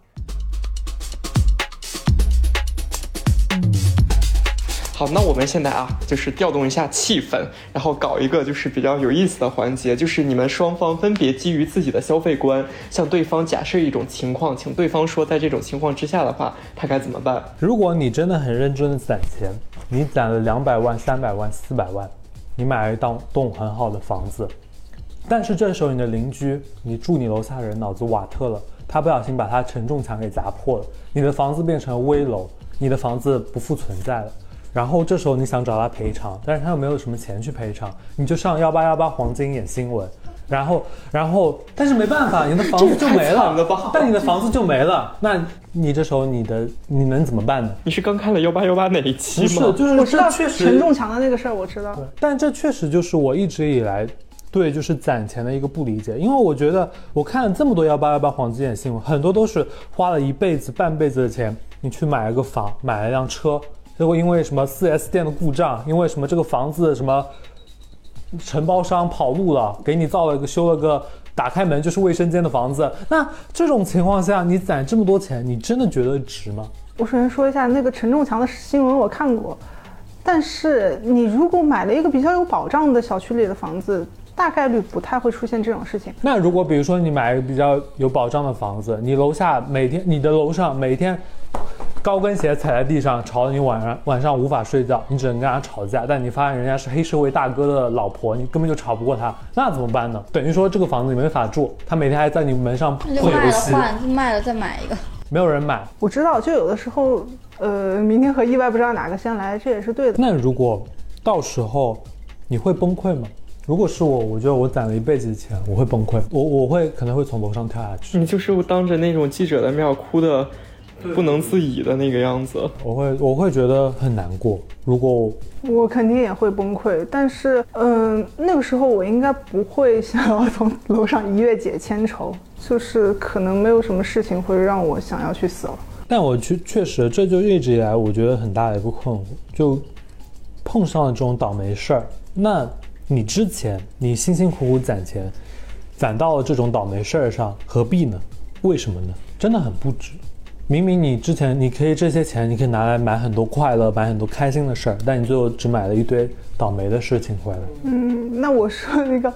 好，那我们现在啊，就是调动一下气氛，然后搞一个就是比较有意思的环节，就是你们双方分别基于自己的消费观，向对方假设一种情况，请对方说，在这种情况之下的话，他该怎么办？如果你真的很认真的攒钱，你攒了两百万、三百万、四百万，你买了一栋栋很好的房子，但是这时候你的邻居，你住你楼下的人脑子瓦特了，他不小心把他承重墙给砸破了，你的房子变成危楼，你的房子不复存在了。然后这时候你想找他赔偿，但是他又没有什么钱去赔偿，你就上幺八幺八黄金演新闻，然后然后但是没办法，你的房子就没了吧 <laughs> 但你的房子就没了，那你这时候你的你能怎么办呢？你是刚看了幺八幺八哪一期不是，吗？就是我知道这确实承重墙的那个事儿，我知道。但这确实就是我一直以来对就是攒钱的一个不理解，因为我觉得我看了这么多幺八幺八黄金眼新闻，很多都是花了一辈子半辈子的钱，你去买了个房，买了辆车，结果因为什么 4S 店的故障，因为什么这个房子什么承包商跑路了，给你造了个修了个。打开门就是卫生间的房子，那这种情况下，你攒这么多钱，你真的觉得值吗？我首先说一下那个陈仲强的新闻，我看过。但是你如果买了一个比较有保障的小区里的房子，大概率不太会出现这种事情。那如果比如说你买一个比较有保障的房子，你楼下每天你的楼上每天高跟鞋踩在地上，吵得你晚上晚上无法睡觉，你只能跟他吵架，但你发现人家是黑社会大哥的老婆，你根本就吵不过他，那怎么办呢？等于说这个房子你没法住，他每天还在你门上那就卖了泼油漆，换，卖了再买一个。没有人买。我知道，就有的时候，呃，明天和意外不知道哪个先来，这也是对的。那如果到时候你会崩溃吗？如果是我，我觉得我攒了一辈子的钱，我会崩溃，我我会可能会从楼上跳下去。你就是当着那种记者的面哭的不能自已的那个样子。我会我会觉得很难过。如果我肯定也会崩溃，但是，嗯、那个时候我应该不会想要从楼上一跃解千愁，<laughs> 就是可能没有什么事情会让我想要去死了。但我确确实，这就一直以来我觉得很大的一个困惑，就碰上了这种倒霉事儿。那你之前你辛辛苦苦攒钱，攒到了这种倒霉事儿上，何必呢？为什么呢？真的很不值。明明你之前你可以这些钱，你可以拿来买很多快乐、买很多开心的事儿，但你最后只买了一堆倒霉的事情回来。嗯，那我说那个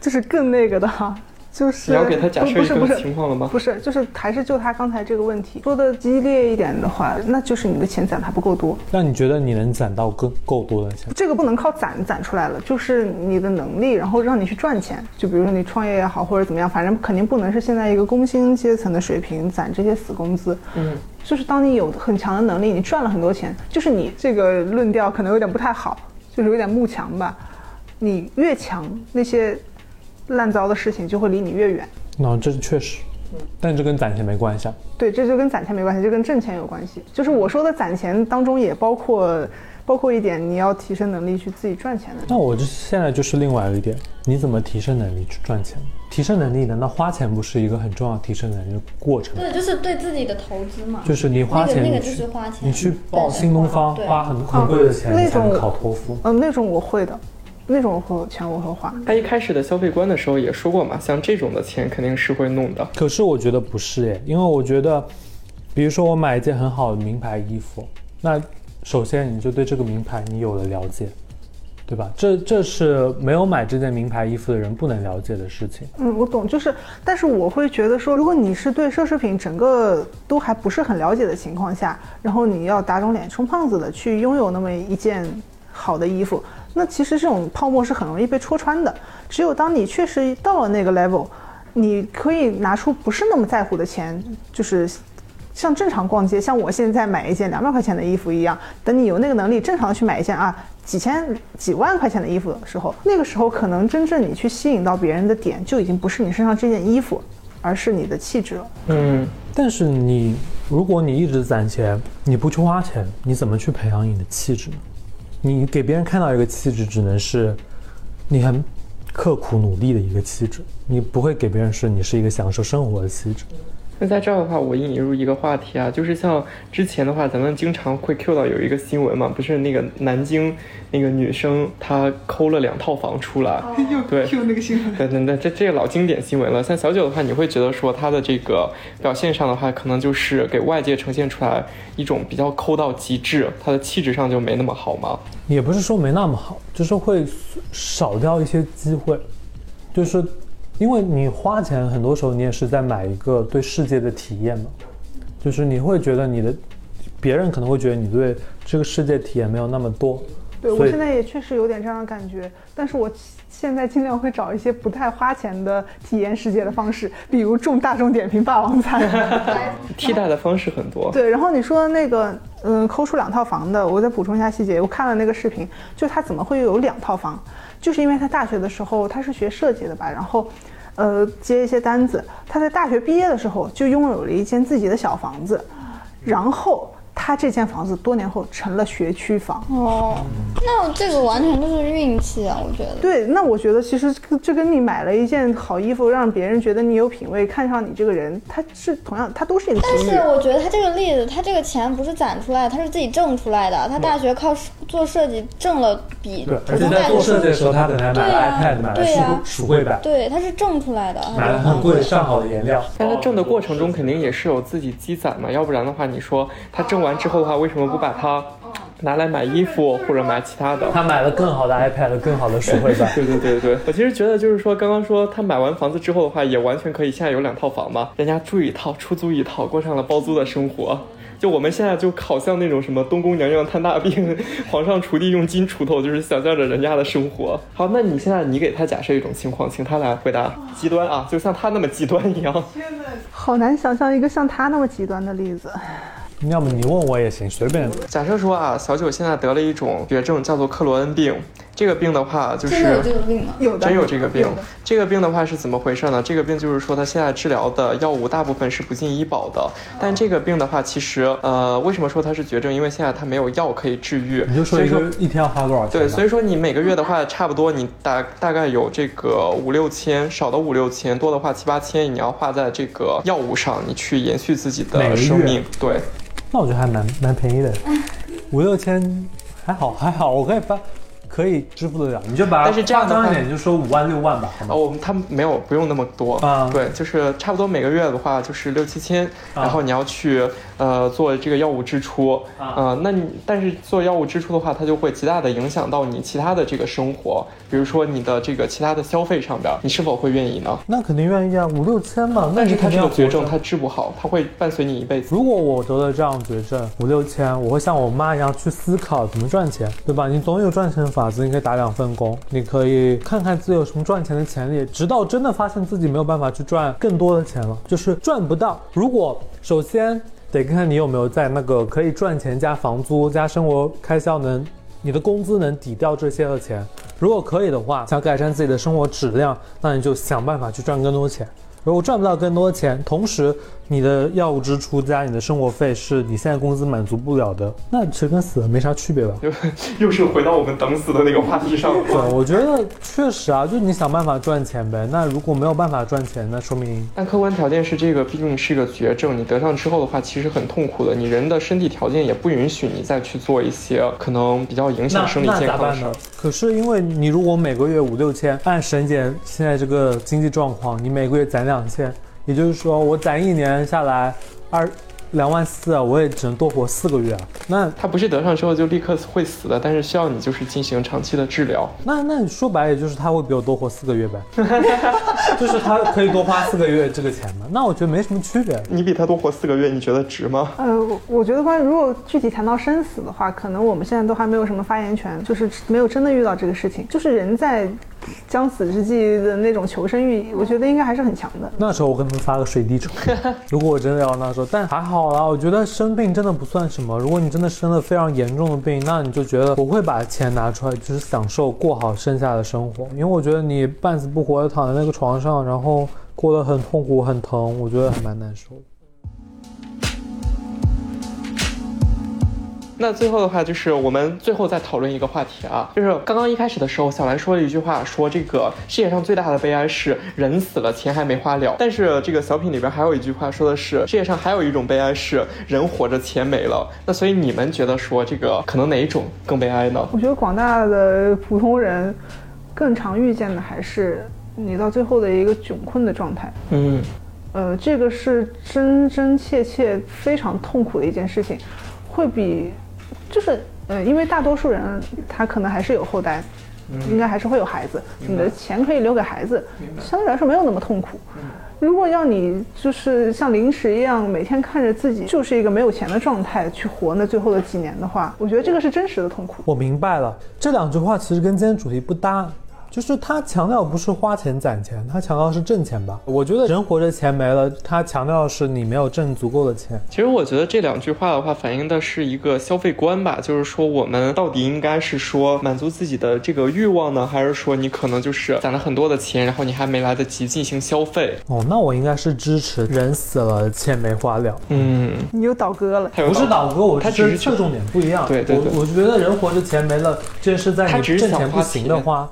就是更那个的哈，就是你要给他假设一个不是不是情况了吗？不是，就是还是就他刚才这个问题说的激烈一点的话，那就是你的钱攒的还不够多，那你觉得你能攒到更够多的钱？这个不能靠攒攒出来了，就是你的能力，然后让你去赚钱。就比如说你创业也好，或者怎么样，反正肯定不能是现在一个工薪阶层的水平攒这些死工资。嗯，就是当你有很强的能力，你赚了很多钱，就是你这个论调可能有点不太好，就是有点慕强吧。你越强，那些烂糟的事情就会离你越远。那这确实，但这跟攒钱没关系啊。对，这就跟攒钱没关系，就跟挣钱有关系。就是我说的攒钱当中也包括，包括一点你要提升能力去自己赚钱的。那我这现在就是另外一点，你怎么提升能力去赚钱？提升能力，难道花钱不是一个很重要提升能力的过程？对，就是对自己的投资嘛。就是你花钱，那个就是花钱你去报新东方，花很很贵的钱那你才能种考托福。嗯，那种我会的，那种我会钱我会花。他一开始的消费观的时候也说过嘛，像这种的钱肯定是会弄的。可是我觉得不是耶，因为我觉得，比如说我买一件很好的名牌衣服，那首先你就对这个名牌你有了了解，对吧？这这是没有买这件名牌衣服的人不能了解的事情。嗯，我懂，就是，但是我会觉得说，如果你是对奢侈品整个都还不是很了解的情况下，然后你要打肿脸充胖子的去拥有那么一件好的衣服，那其实这种泡沫是很容易被戳穿的。只有当你确实到了那个 level，你可以拿出不是那么在乎的钱，就是像正常逛街，像我现在买一件两百块钱的衣服一样，等你有那个能力正常的去买一件啊几千几万块钱的衣服的时候，那个时候可能真正你去吸引到别人的点，就已经不是你身上这件衣服，而是你的气质了。嗯，但是你如果你一直攒钱，你不去花钱，你怎么去培养你的气质呢？你给别人看到一个气质，只能是你很刻苦努力的一个气质，你不会给别人是你是一个享受生活的气质。那在这儿的话，我引入一个话题啊，就是像之前的话，咱们经常会 Q 到有一个新闻嘛，不是那个南京那个女生她抠了两套房出来，对，，Q 那个新闻。对对对，这这个老经典新闻了。像小九的话，你会觉得说她的这个表现上的话，可能就是给外界呈现出来一种比较抠到极致，她的气质上就没那么好吗？也不是说没那么好，就是会少掉一些机会，就是因为你花钱，很多时候你也是在买一个对世界的体验嘛，就是你会觉得你的别人可能会觉得你对这个世界体验没有那么多，对我现在也确实有点这样的感觉，但是我现在尽量会找一些不太花钱的体验世界的方式，<laughs> 比如中大众点评霸王餐。<laughs> 替代的方式很多。<laughs> 对，然后你说那个，嗯，抠出两套房的，我再补充一下细节。我看了那个视频，就是他怎么会有两套房，就是因为他大学的时候他是学设计的吧，然后，呃，接一些单子。他在大学毕业的时候就拥有了一间自己的小房子，然后他这间房子多年后成了学区房。哦，那这个完全都是运气啊，我觉得。对，那我觉得其实这跟你买了一件好衣服，让别人觉得你有品味，看上你这个人，他是同样，他都是一个但。是我觉得他这个例子，他这个钱不是攒出来的，他是自己挣出来的。他大学靠做设计挣了比对，普而且在做通大学设计的时候，他本来买了 iPad，买了数对啊鼠绘板，对，他是挣出来的。买了很贵上好的颜料。但他挣的过程中肯定也是有自己积攒嘛，要不然的话，你说他挣完之后的话，为什么不把它拿来买衣服或者买其他的？他买了更好的 iPad，更好的鼠绘板。对对对对，我其实觉得就是说，刚刚说他买完房子之后的话，也完全可以现在有两套房嘛，人家住一套，出租一套，过上了包租的生活。就我们现在就好像那种什么东宫娘娘摊大病，<laughs> 皇上锄地用金锄头，就是想象着人家的生活。好，那你现在你给他假设一种情况，请他来回答极端啊，就像他那么极端一样。好难想象一个像他那么极端的例子。要么你问我也行，随便。假设说啊，小九现在得了一种绝症，叫做克罗恩病。这个病的话，就是真有这个病吗？有的真有这个病的。这个病的话是怎么回事呢？这个病就是说，它现在治疗的药物大部分是不进医保的。但这个病的话，其实呃，为什么说它是绝症？因为现在它没有药可以治愈。你就说一个一天要花多少钱？对，所以说你每个月的话，差不多你大大概有这个五六千，少的五六千，多的话七八千，你要花在这个药物上，你去延续自己的生命。对，那我觉得还蛮蛮便宜的，五六千还好还好，我可以发，可以支付得了。你就把但是这样的话夸张一点，就说五万六万吧，好吗哦，？我们他们没有不用那么多啊对，就是差不多每个月的话就是六七千，啊然后你要去呃做这个药物支出啊呃那你但是做药物支出的话，它就会极大的影响到你其他的这个生活，比如说你的这个其他的消费上边，你是否会愿意呢？那肯定愿意啊，五六千嘛。那但是它这个绝症，它治不好，它会伴随你一辈子。如果我得了这样绝症，五六千，我会像我妈一样去思考怎么赚钱，对吧？你总有赚钱的法子，你可以打两份工，你可以看看自己有什么赚钱的潜力，直到真的发现自己没有办法去赚更多的钱了，就是赚不到。如果首先得看看你有没有在那个可以赚钱加房租加生活开销能，你的工资能抵掉这些的钱。如果可以的话，想改善自己的生活质量，那你就想办法去赚更多钱。如果赚不到更多钱，同时你的药物支出加你的生活费是你现在工资满足不了的，那其实跟死了没啥区别吧？又 <laughs> 又是回到我们等死的那个话题上了。对，我觉得确实啊，就是你想办法赚钱呗。那如果没有办法赚钱，那说明但客观条件是这个，毕竟是一个绝症，你得上之后的话，其实很痛苦的。你人的身体条件也不允许你再去做一些可能比较影响生理健康的事？可是因为你如果每个月五六千，按沈姐现在这个经济状况，你每个月攒两千，也就是说我攒一年下来二两万四，我也只能多活四个月啊。那他不是得上之后就立刻会死的，但是需要你就是进行长期的治疗。那那你说白了，也就是他会比我多活四个月呗，<laughs> 就是他可以多花四个月这个钱嘛。那我觉得没什么区别。你比他多活四个月，你觉得值吗？呃，我我觉得关于如果具体谈到生死的话，可能我们现在都还没有什么发言权，就是没有真的遇到这个事情。就是人在将死之际的那种求生欲，我觉得应该还是很强的。那时候我跟他们发个水滴筹，<laughs> 如果我真的要那时候，但还好啦，我觉得生病真的不算什么。如果你真的生了非常严重的病，那你就觉得我会把钱拿出来，就是享受过好剩下的生活。因为我觉得你半死不活的躺在那个床上，然后过得很痛苦、很疼，我觉得还蛮难受的。那最后的话，就是我们最后再讨论一个话题啊，就是刚刚一开始的时候，小兰说了一句话，说这个世界上最大的悲哀是人死了，钱还没花了。但是这个小品里边还有一句话说的是，世界上还有一种悲哀是人活着，钱没了。那所以你们觉得说这个可能哪一种更悲哀呢？我觉得广大的普通人更常遇见的还是你到最后的一个窘困的状态。嗯，呃，这个是真真切切非常痛苦的一件事情，会比就是呃，因为大多数人他可能还是有后代，应该还是会有孩子，你的钱可以留给孩子，相对来说没有那么痛苦。如果要你就是像零食一样每天看着自己就是一个没有钱的状态去活那最后的几年的话，我觉得这个是真实的痛苦。我明白了，这两句话其实跟今天主题不搭。就是他强调不是花钱攒钱，他强调是挣钱吧。我觉得人活着钱没了，他强调的是你没有挣足够的钱。其实我觉得这两句话的话，反映的是一个消费观吧，就是说我们到底应该是说满足自己的这个欲望呢，还是说你可能就是攒了很多的钱，然后你还没来得及进行消费？哦，那我应该是支持人死了钱没花了。嗯，你又倒戈了，不是倒戈，我他只是侧重点不一样。对对对我我觉得人活着钱没了，这是在你他只是挣钱不行的话。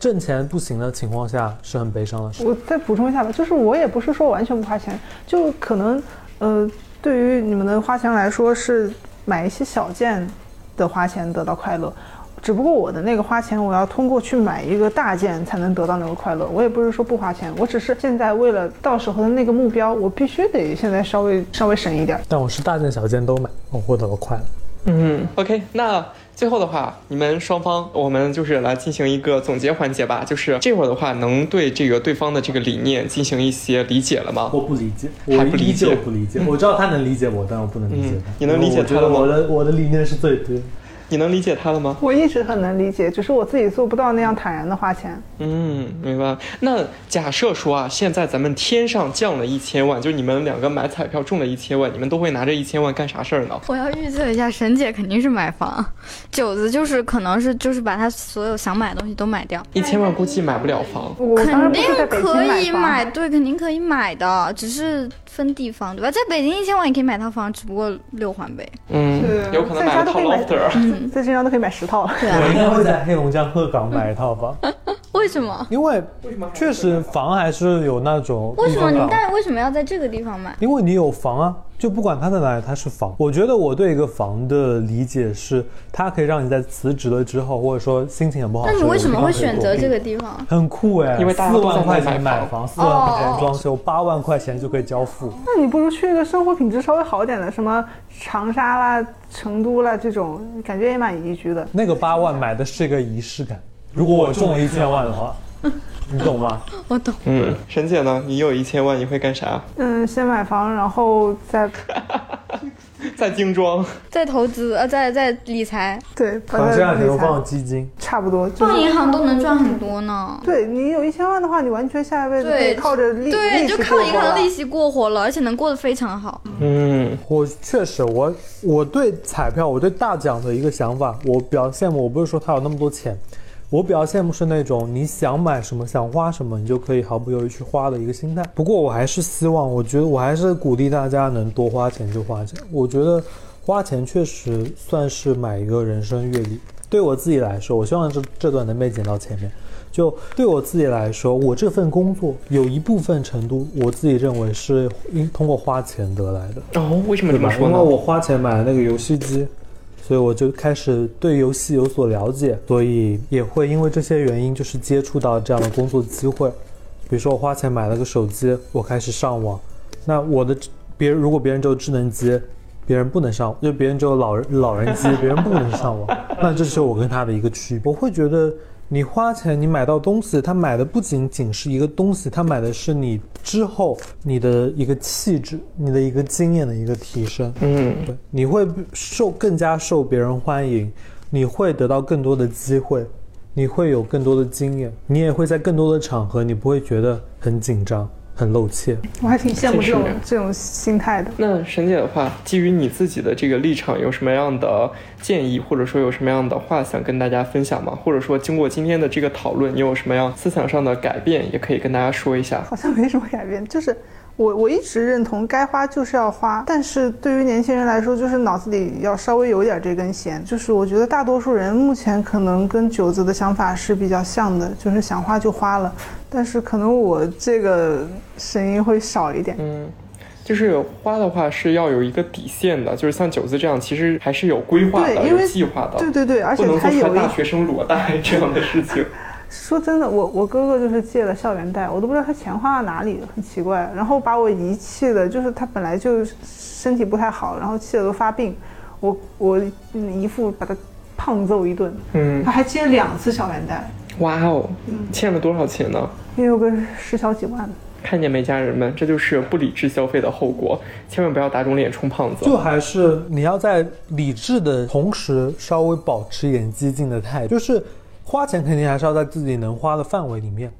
挣钱不行的情况下是很悲伤的事。我再补充一下吧，就是我也不是说完全不花钱，就可能，呃，对于你们的花钱来说是买一些小件的花钱得到快乐，只不过我的那个花钱我要通过去买一个大件才能得到那个快乐。我也不是说不花钱，我只是现在为了到时候的那个目标，我必须得现在稍微稍微省一点。但我是大件小件都买，我获得了快乐。嗯，OK，那最后的话，你们双方，我们就是来进行一个总结环节吧。就是这会儿的话，能对这个对方的这个理念进行一些理解了吗？我不理解，我不理解我不理解。我知道他能理解我，但我不能理解他。嗯你能理解我觉他了吗得我的我的理念是最对的。你能理解他了吗？我一直很能理解，只是我自己做不到那样坦然的花钱。嗯，明白。那假设说啊，现在咱们天上降了一千万，就你们两个买彩票中了一千万，你们都会拿这一千万干啥事儿呢？我要预测一下，沈姐肯定是买房，九子就是可能是就是把他所有想买的东西都买掉。一千万估计买不了房。肯定可以买，对，肯定可以买的，只是分地方，对吧？在北京一千万也可以买套房，只不过六环呗。嗯，有可能买了套 loft。在这张都可以买十套了。对我应啊，该会在黑龙江鹤岗买一套房，<laughs> 为什么？因为确实房还是有那种为什么你但为什么要在这个地方买？因为你有房啊，就不管它在哪里，它是房。我觉得我对一个房的理解是，它可以让你在辞职了之后，或者说心情很不好那你为什么会选择这个地方？很酷哎，因为大家四万块钱买买房，四万块钱装修，八万块钱就可以交付。那你不如去一个生活品质稍微好一点的，什么长沙啦、成都啦这种，感觉也蛮宜居的。那个八万买的是一个仪式感。如果我中了一千万的话，<laughs> 你懂吗？<laughs> 我懂。嗯，沈姐呢？你有一千万，你会干啥？嗯，先买房，然后再 <laughs> 再精装。再投资呃，再再理财，对，把它把这样理财流放基金，差不多。就是放银行都能赚很多呢。对你有一千万的话，你完全下一辈子可以靠着利对，利就靠银行利息过活了，而且能过得非常好。嗯，我确实，我我对彩票，我对大奖的一个想法，我比较羡慕。我不是说他有那么多钱，我比较羡慕是那种你想买什么、想花什么，你就可以毫不犹豫去花的一个心态。不过我还是希望，我觉得我还是鼓励大家能多花钱就花钱。我觉得花钱确实算是买一个人生阅历。对我自己来说，我希望这这段能被剪到前面。就对我自己来说，我这份工作有一部分程度，我自己认为是因通过花钱得来的。哦，为什么这么说呢？我花钱买了那个游戏机，所以我就开始对游戏有所了解，所以也会因为这些原因，就是接触到这样的工作机会。比如说我花钱买了个手机，我开始上网。那我的别人如果别人只有智能机，别人不能上，就别人只有老人老人机，别人不能上网，<laughs> 那这是我跟他的一个区别。我会觉得你花钱，你买到东西，他买的不仅仅是一个东西，他买的是你之后你的一个气质，你的一个经验的一个提升。嗯，对，你会受更加受别人欢迎，你会得到更多的机会，你会有更多的经验，你也会在更多的场合，你不会觉得很紧张、很露怯。我还挺羡慕这种这种心态的。那沈姐的话，基于你自己的这个立场，有什么样的建议，或者说有什么样的话想跟大家分享吗？或者说经过今天的这个讨论，你有什么样思想上的改变，也可以跟大家说一下。好像没什么改变，就是我我一直认同该花就是要花，但是对于年轻人来说，就是脑子里要稍微有点这根弦。就是我觉得大多数人目前可能跟九子的想法是比较像的，就是想花就花了，但是可能我这个声音会少一点。嗯，就是花的话是要有一个底线的，就是像九子这样，其实还是有规划的，对因为有计划的，对对对，而且他有大学生裸贷这样的事情。说真的，我我哥哥就是借了校园贷，我都不知道他钱花到哪里了，很奇怪。然后把我遗弃的，就是他本来就身体不太好，然后气得都发病，我我嗯姨父把他胖揍一顿。嗯他还借两次校园贷，哇哦，欠了多少钱呢？也有个十小几万。看见没，家人们，这就是不理智消费的后果，千万不要打肿脸充胖子。就还是你要在理智的同时，稍微保持一点激进的态度，就是花钱肯定还是要在自己能花的范围里面，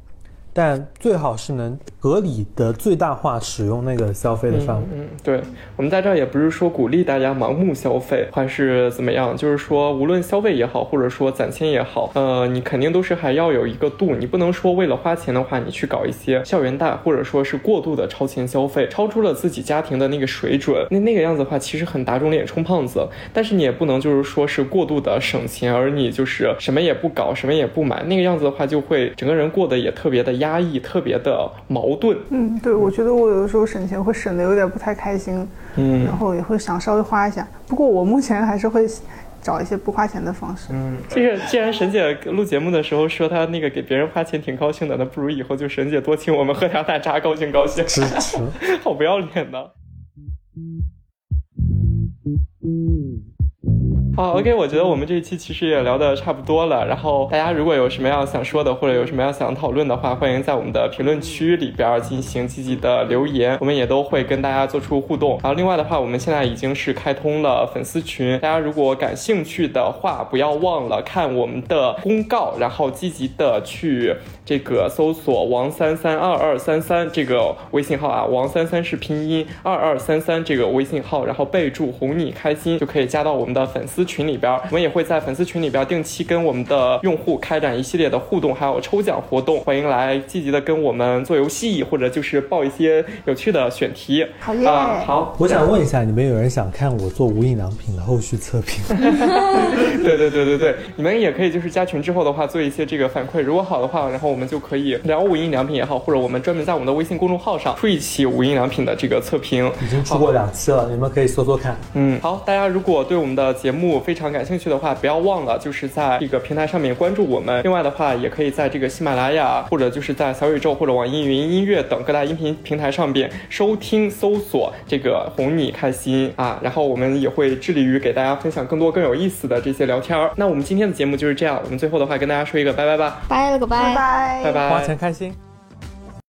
但最好是能合理的最大化使用那个消费的范围。嗯，对，我们在这儿也不是说鼓励大家盲目消费，还是怎么样，就是说无论消费也好，或者说攒钱也好，呃，你肯定都是还要有一个度，你不能说为了花钱的话，你去搞一些校园贷，或者说是过度的超前消费，超出了自己家庭的那个水准，那那个样子的话，其实很打肿脸充胖子。但是你也不能就是说是过度的省钱，而你就是什么也不搞，什么也不买，那个样子的话，就会整个人过得也特别的压抑，特别的矛盾。嗯，对，我觉得我有的时候省钱会省的有点不太开心，嗯然后也会想稍微花一下。不过我目前还是会找一些不花钱的方式。嗯，这个既然沈姐录节目的时候说她那个给别人花钱挺高兴的，那不如以后就沈姐多请我们喝点奶茶，高兴高兴。支持。<laughs> 好不要脸的。好，OK，我觉得我们这一期其实也聊得差不多了。然后大家如果有什么要想说的，或者有什么要想讨论的话，欢迎在我们的评论区里边进行积极的留言，我们也都会跟大家做出互动。然后另外的话，我们现在已经是开通了粉丝群，大家如果感兴趣的话，不要忘了看我们的公告，然后积极的去这个搜索王三三二二三三这个微信号啊，王三三是拼音，二二三三这个微信号，然后备注哄你开心，就可以加到我们的粉丝群里边。我们也会在粉丝群里边定期跟我们的用户开展一系列的互动，还有抽奖活动，欢迎来积极的跟我们做游戏，或者就是报一些有趣的选题。好耶啊，好，我想问一下，你们有人想看我做无印良品的后续测评？<laughs> <laughs> 对对对对对，你们也可以就是加群之后的话，做一些这个反馈，如果好的话，然后我们就可以聊无印良品也好，或者我们专门在我们的微信公众号上出一期无印良品的这个测评。已经出过两期了，你们可以搜搜看。嗯，好，大家如果对我们的节目非常感兴趣的话，不要忘了就是在这个平台上面关注我们。另外的话，也可以在这个喜马拉雅或者就是在小宇宙或者网易云音乐等各大音频平台上边收听搜索这个哄你开心啊。然后我们也会致力于给大家分享更多更有意思的这些聊天儿。那我们今天的节目就是这样，我们最后的话跟大家说一个拜拜吧，拜了个拜拜拜拜，花钱开心。